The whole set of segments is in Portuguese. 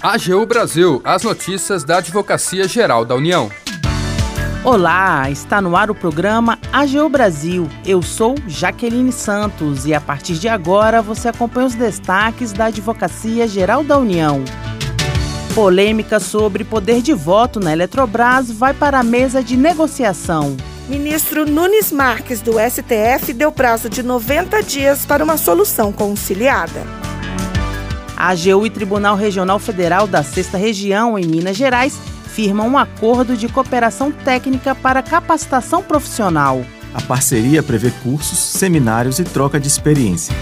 AGU Brasil, as notícias da Advocacia Geral da União. Olá, está no ar o programa AGU Brasil. Eu sou Jaqueline Santos e a partir de agora você acompanha os destaques da Advocacia Geral da União. Polêmica sobre poder de voto na Eletrobras vai para a mesa de negociação. Ministro Nunes Marques, do STF, deu prazo de 90 dias para uma solução conciliada. A AGU e Tribunal Regional Federal da Sexta Região, em Minas Gerais, firmam um acordo de cooperação técnica para capacitação profissional. A parceria prevê cursos, seminários e troca de experiência.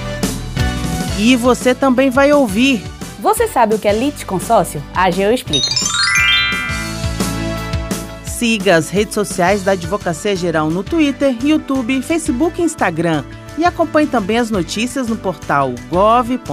E você também vai ouvir. Você sabe o que é litisconsórcio? A AGU explica. Siga as redes sociais da Advocacia Geral no Twitter, YouTube, Facebook e Instagram e acompanhe também as notícias no portal gov.br/agu.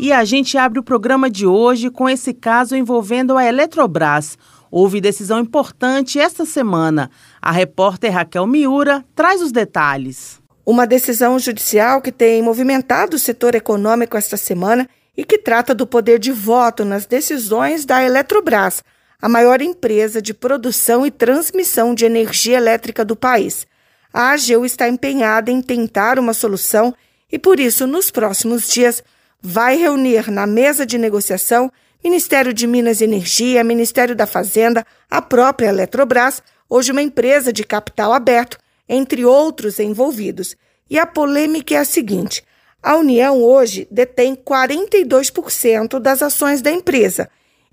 E a gente abre o programa de hoje com esse caso envolvendo a Eletrobras. Houve decisão importante esta semana. A repórter Raquel Miura traz os detalhes. Uma decisão judicial que tem movimentado o setor econômico esta semana e que trata do poder de voto nas decisões da Eletrobras, a maior empresa de produção e transmissão de energia elétrica do país. A AGU está empenhada em tentar uma solução e, por isso, nos próximos dias, vai reunir na mesa de negociação Ministério de Minas e Energia, Ministério da Fazenda, a própria Eletrobras, hoje uma empresa de capital aberto, entre outros envolvidos. E a polêmica é a seguinte: a União hoje detém 42% das ações da empresa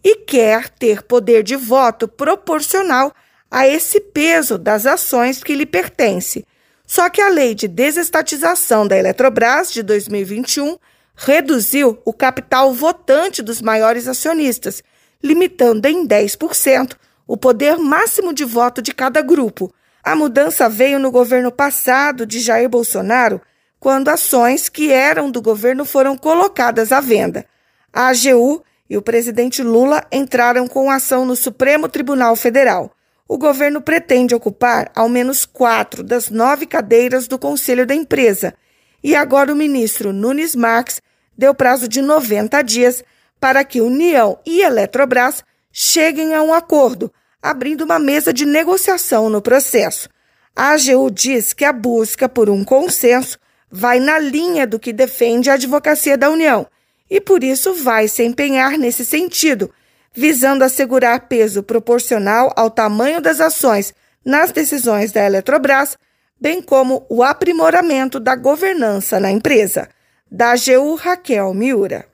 e quer ter poder de voto proporcional a esse peso das ações que lhe pertence. Só que a lei de desestatização da Eletrobras de 2021 reduziu o capital votante dos maiores acionistas, limitando em 10% o poder máximo de voto de cada grupo. A mudança veio no governo passado de Jair Bolsonaro, quando ações que eram do governo foram colocadas à venda. A AGU e o presidente Lula entraram com ação no Supremo Tribunal Federal. O governo pretende ocupar ao menos quatro das nove cadeiras do conselho da empresa. E agora o ministro Nunes Marques deu prazo de 90 dias para que União e Eletrobras cheguem a um acordo, abrindo uma mesa de negociação no processo. A AGU diz que a busca por um consenso vai na linha do que defende a advocacia da União e por isso vai se empenhar nesse sentido, visando assegurar peso proporcional ao tamanho das ações nas decisões da Eletrobras, bem como o aprimoramento da governança na empresa. Da AGU Raquel Miura.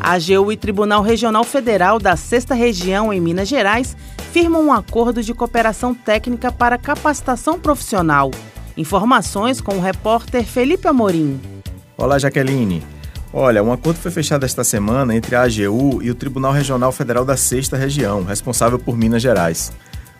A AGU e Tribunal Regional Federal da Sexta Região em Minas Gerais firmam um acordo de cooperação técnica para capacitação profissional. Informações com o repórter Felipe Amorim. Olá, Jaqueline. Olha, um acordo foi fechado esta semana entre a AGU e o Tribunal Regional Federal da Sexta Região, responsável por Minas Gerais.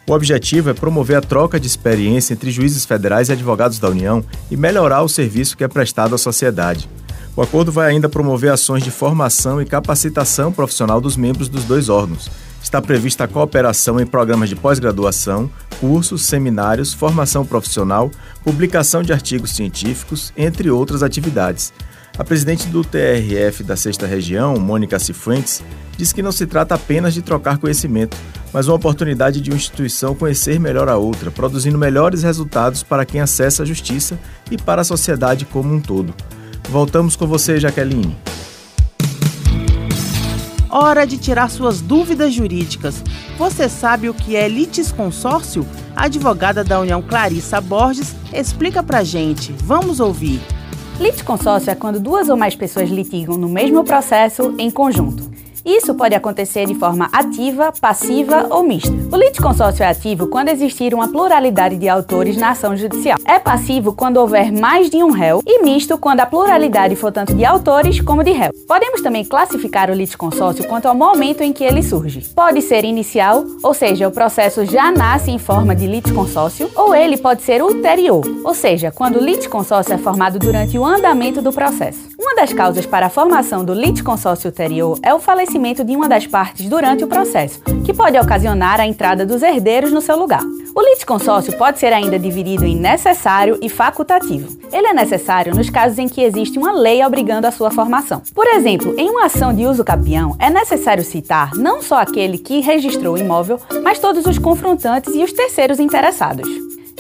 O objetivo é promover a troca de experiência entre juízes federais e advogados da União e melhorar o serviço que é prestado à sociedade. O acordo vai ainda promover ações de formação e capacitação profissional dos membros dos dois órgãos. Está prevista a cooperação em programas de pós-graduação, cursos, seminários, formação profissional, publicação de artigos científicos, entre outras atividades. A presidente do TRF da Sexta Região, Mônica Cifuentes, diz que não se trata apenas de trocar conhecimento, mas uma oportunidade de uma instituição conhecer melhor a outra, produzindo melhores resultados para quem acessa a justiça e para a sociedade como um todo. Voltamos com você, Jaqueline. Hora de tirar suas dúvidas jurídicas. Você sabe o que é litisconsórcio? A advogada da União Clarissa Borges explica pra gente. Vamos ouvir. Litisconsórcio é quando duas ou mais pessoas litigam no mesmo processo em conjunto. Isso pode acontecer de forma ativa, passiva ou mista. O litisconsórcio é ativo quando existir uma pluralidade de autores na ação judicial. É passivo quando houver mais de um réu e misto quando a pluralidade for tanto de autores como de réu. Podemos também classificar o litisconsórcio quanto ao momento em que ele surge. Pode ser inicial, ou seja, o processo já nasce em forma de litisconsórcio, ou ele pode ser ulterior, ou seja, quando o litisconsórcio é formado durante o andamento do processo. Uma das causas para a formação do litisconsórcio ulterior é o falecimento de uma das partes durante o processo, que pode ocasionar a entrada dos herdeiros no seu lugar. O litisconsórcio pode ser ainda dividido em necessário e facultativo. Ele é necessário nos casos em que existe uma lei obrigando a sua formação. Por exemplo, em uma ação de uso capião, é necessário citar não só aquele que registrou o imóvel, mas todos os confrontantes e os terceiros interessados.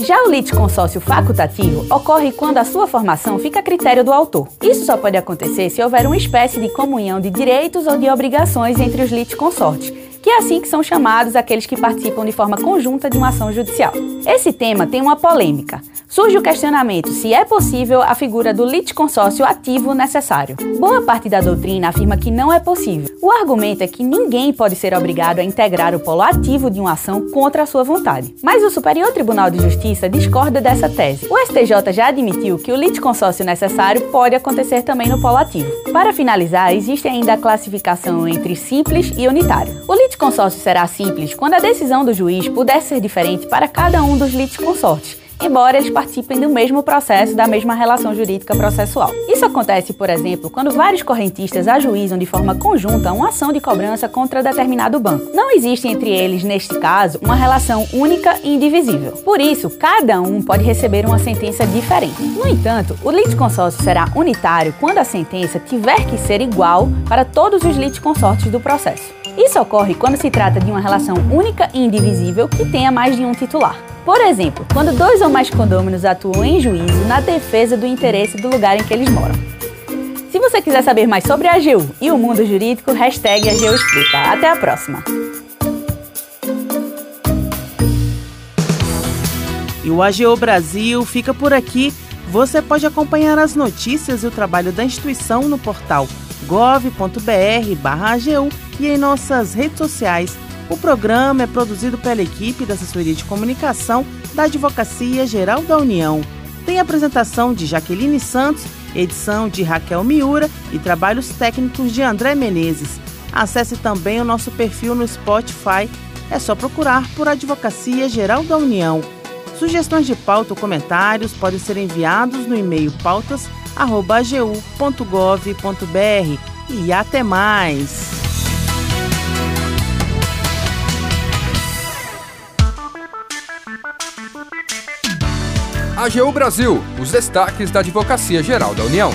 Já o litisconsórcio facultativo ocorre quando a sua formação fica a critério do autor. Isso só pode acontecer se houver uma espécie de comunhão de direitos ou de obrigações entre os litisconsortes, que é assim que são chamados aqueles que participam de forma conjunta de uma ação judicial. Esse tema tem uma polêmica. Surge o questionamento se é possível a figura do litisconsórcio ativo necessário. Boa parte da doutrina afirma que não é possível. O argumento é que ninguém pode ser obrigado a integrar o polo ativo de uma ação contra a sua vontade. Mas o Superior Tribunal de Justiça discorda dessa tese. O STJ já admitiu que o litisconsórcio necessário pode acontecer também no polo ativo. Para finalizar, existe ainda a classificação entre simples e unitário. O litisconsórcio será simples quando a decisão do juiz puder ser diferente para cada um dos litisconsortes embora eles participem do mesmo processo, da mesma relação jurídica processual. Isso acontece, por exemplo, quando vários correntistas ajuizam de forma conjunta uma ação de cobrança contra determinado banco. Não existe entre eles, neste caso, uma relação única e indivisível. Por isso, cada um pode receber uma sentença diferente. No entanto, o litisconsórcio será unitário quando a sentença tiver que ser igual para todos os litisconsortes do processo. Isso ocorre quando se trata de uma relação única e indivisível que tenha mais de um titular. Por exemplo, quando dois ou mais condôminos atuam em juízo na defesa do interesse do lugar em que eles moram. Se você quiser saber mais sobre a AGU e o mundo jurídico, hashtag AGU Explica. Até a próxima! E o AGU Brasil fica por aqui. Você pode acompanhar as notícias e o trabalho da instituição no portal gov.br/agu e em nossas redes sociais o programa é produzido pela equipe da Assessoria de Comunicação da Advocacia Geral da União. Tem apresentação de Jaqueline Santos, edição de Raquel Miura e trabalhos técnicos de André Menezes. Acesse também o nosso perfil no Spotify. É só procurar por Advocacia Geral da União. Sugestões de pauta ou comentários podem ser enviados no e-mail pautas.agu.gov.br. E até mais! AGU Brasil, os destaques da Advocacia Geral da União.